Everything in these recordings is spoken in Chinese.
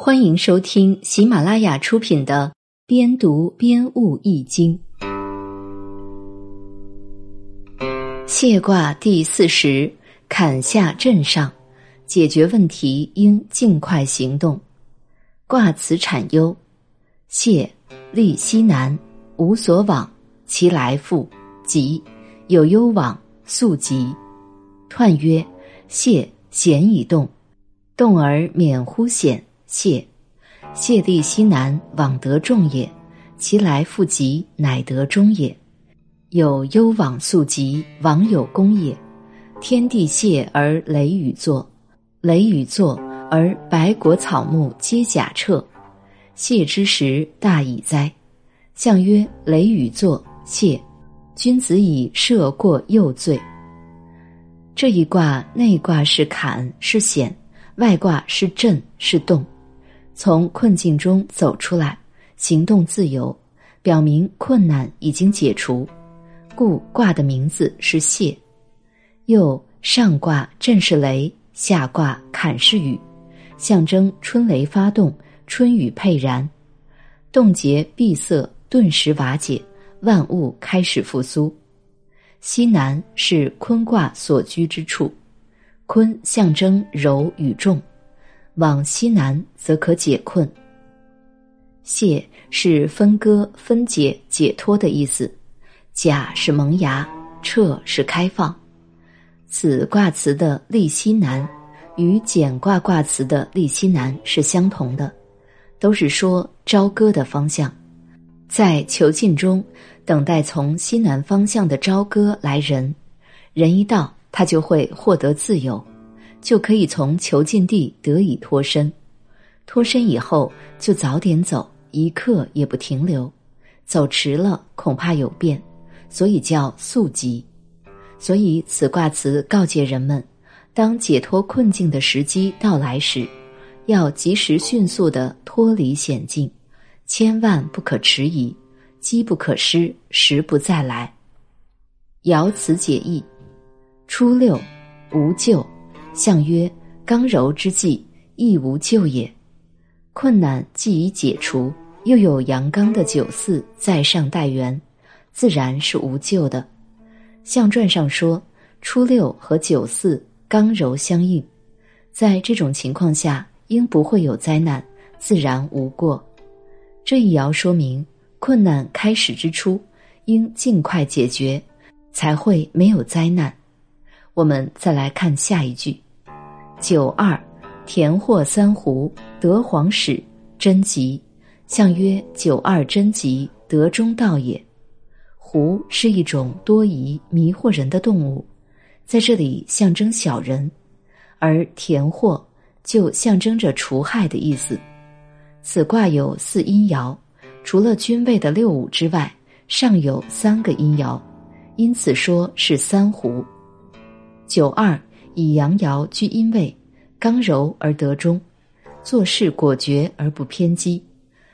欢迎收听喜马拉雅出品的《边读边悟易经》。谢卦第四十，坎下震上，解决问题应尽快行动。卦辞产忧：谢，立西南，无所往，其来复急，有攸往，速急。彖曰：谢，险以动，动而免乎险。谢，谢地西南，往得众也；其来复急，乃得中也。有攸往速急，往有功也。天地谢而雷雨作，雷雨作而百果草木皆甲彻。谢之时，大矣哉！象曰：雷雨作，谢。君子以赦过又罪。这一卦内卦是坎，是险；外卦是震，是动。从困境中走出来，行动自由，表明困难已经解除，故卦的名字是谢。又上卦震是雷，下卦坎是雨，象征春雷发动，春雨沛然，冻结闭塞顿时瓦解，万物开始复苏。西南是坤卦所居之处，坤象征柔与重。往西南则可解困。谢是分割、分解、解脱的意思。甲是萌芽，彻是开放。此卦辞的立西南与简卦卦辞的立西南是相同的，都是说朝歌的方向。在囚禁中等待从西南方向的朝歌来人，人一到，他就会获得自由。就可以从囚禁地得以脱身，脱身以后就早点走，一刻也不停留。走迟了恐怕有变，所以叫速疾。所以此卦辞告诫人们，当解脱困境的时机到来时，要及时迅速的脱离险境，千万不可迟疑，机不可失，时不再来。爻辞解义：初六，无咎。象曰：刚柔之际，亦无救也。困难既已解除，又有阳刚的九四在上待援，自然是无救的。象传上说，初六和九四刚柔相应，在这种情况下，应不会有灾难，自然无过。这一爻说明，困难开始之初，应尽快解决，才会没有灾难。我们再来看下一句。九二，田获三斛，得黄始，贞吉。象曰：九二贞吉，得中道也。斛是一种多疑迷惑人的动物，在这里象征小人，而田获就象征着除害的意思。此卦有四阴爻，除了君位的六五之外，尚有三个阴爻，因此说是三斛。九二。以阳爻居阴位，刚柔而得中，做事果决而不偏激，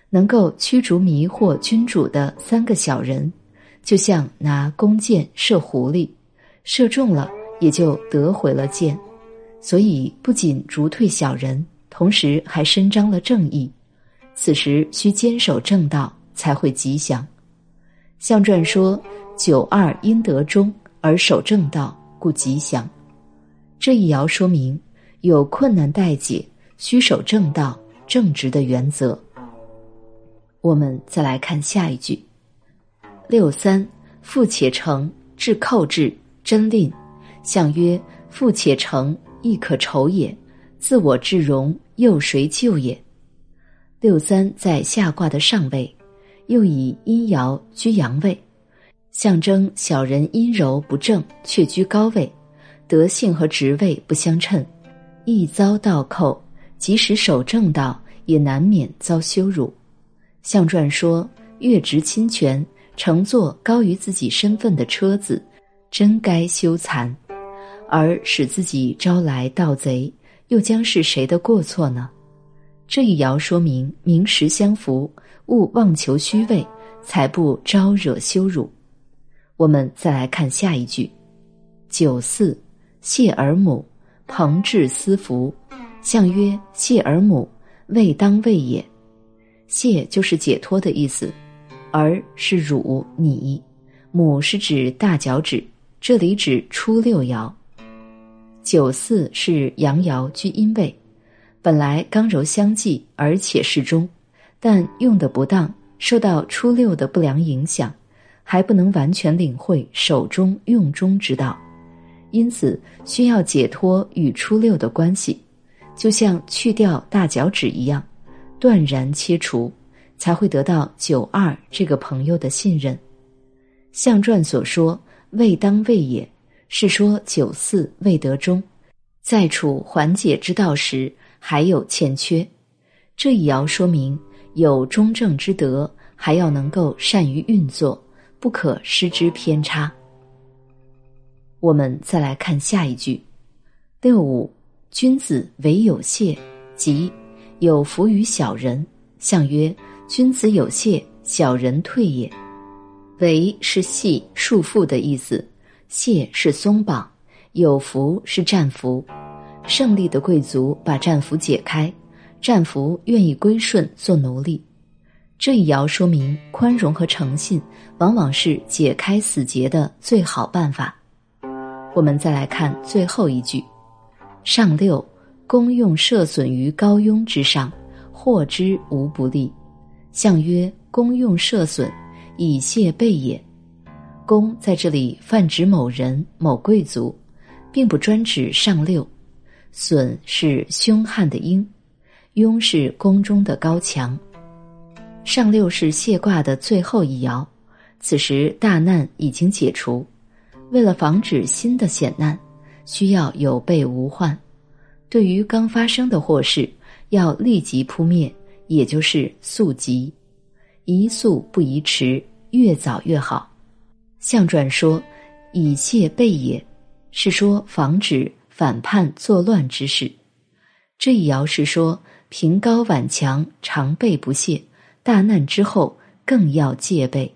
能够驱逐迷惑君主的三个小人，就像拿弓箭射狐狸，射中了也就得回了箭，所以不仅逐退小人，同时还伸张了正义。此时需坚守正道，才会吉祥。象传说九二因得中而守正道，故吉祥。这一爻说明有困难待解，需守正道、正直的原则。我们再来看下一句：六三，富且成，至寇至，真令。象曰：富且成，亦可酬也。自我至荣，又谁救也？六三在下卦的上位，又以阴爻居阳位，象征小人阴柔不正，却居高位。德性和职位不相称，易遭倒扣；即使守正道，也难免遭羞辱。象传说，越职侵权，乘坐高于自己身份的车子，真该羞惭；而使自己招来盗贼，又将是谁的过错呢？这一爻说明名实相符，勿妄求虚位，才不招惹羞辱。我们再来看下一句：九四。谢而母，朋至思服。象曰：谢而母，未当位也。谢就是解脱的意思，而是汝你，母是指大脚趾，这里指初六爻。九四是阳爻居阴位，本来刚柔相济，而且适中，但用的不当，受到初六的不良影响，还不能完全领会手中用中之道，因此需要解脱与初六的关系，就像去掉大脚趾一样。断然切除，才会得到九二这个朋友的信任。象传所说“未当位也”，是说九四未得中，在处缓解之道时还有欠缺。这一爻说明有中正之德，还要能够善于运作，不可失之偏差。我们再来看下一句：“六五，君子唯有谢，即。”有福于小人，相曰：君子有谢，小人退也。为是系束缚的意思，谢是松绑，有福是战俘。胜利的贵族把战俘解开，战俘愿意归顺做奴隶。这一爻说明宽容和诚信往往是解开死结的最好办法。我们再来看最后一句，上六。功用设损于高庸之上，获之无不利。相曰：功用设损，以谢备也。公在这里泛指某人、某贵族，并不专指上六。损是凶悍的鹰，庸是宫中的高墙。上六是谢卦的最后一爻，此时大难已经解除，为了防止新的险难，需要有备无患。对于刚发生的祸事，要立即扑灭，也就是速疾，宜速不宜迟，越早越好。象传说以谢备也，是说防止反叛作乱之事。这一爻是说平高挽强，常备不懈，大难之后更要戒备。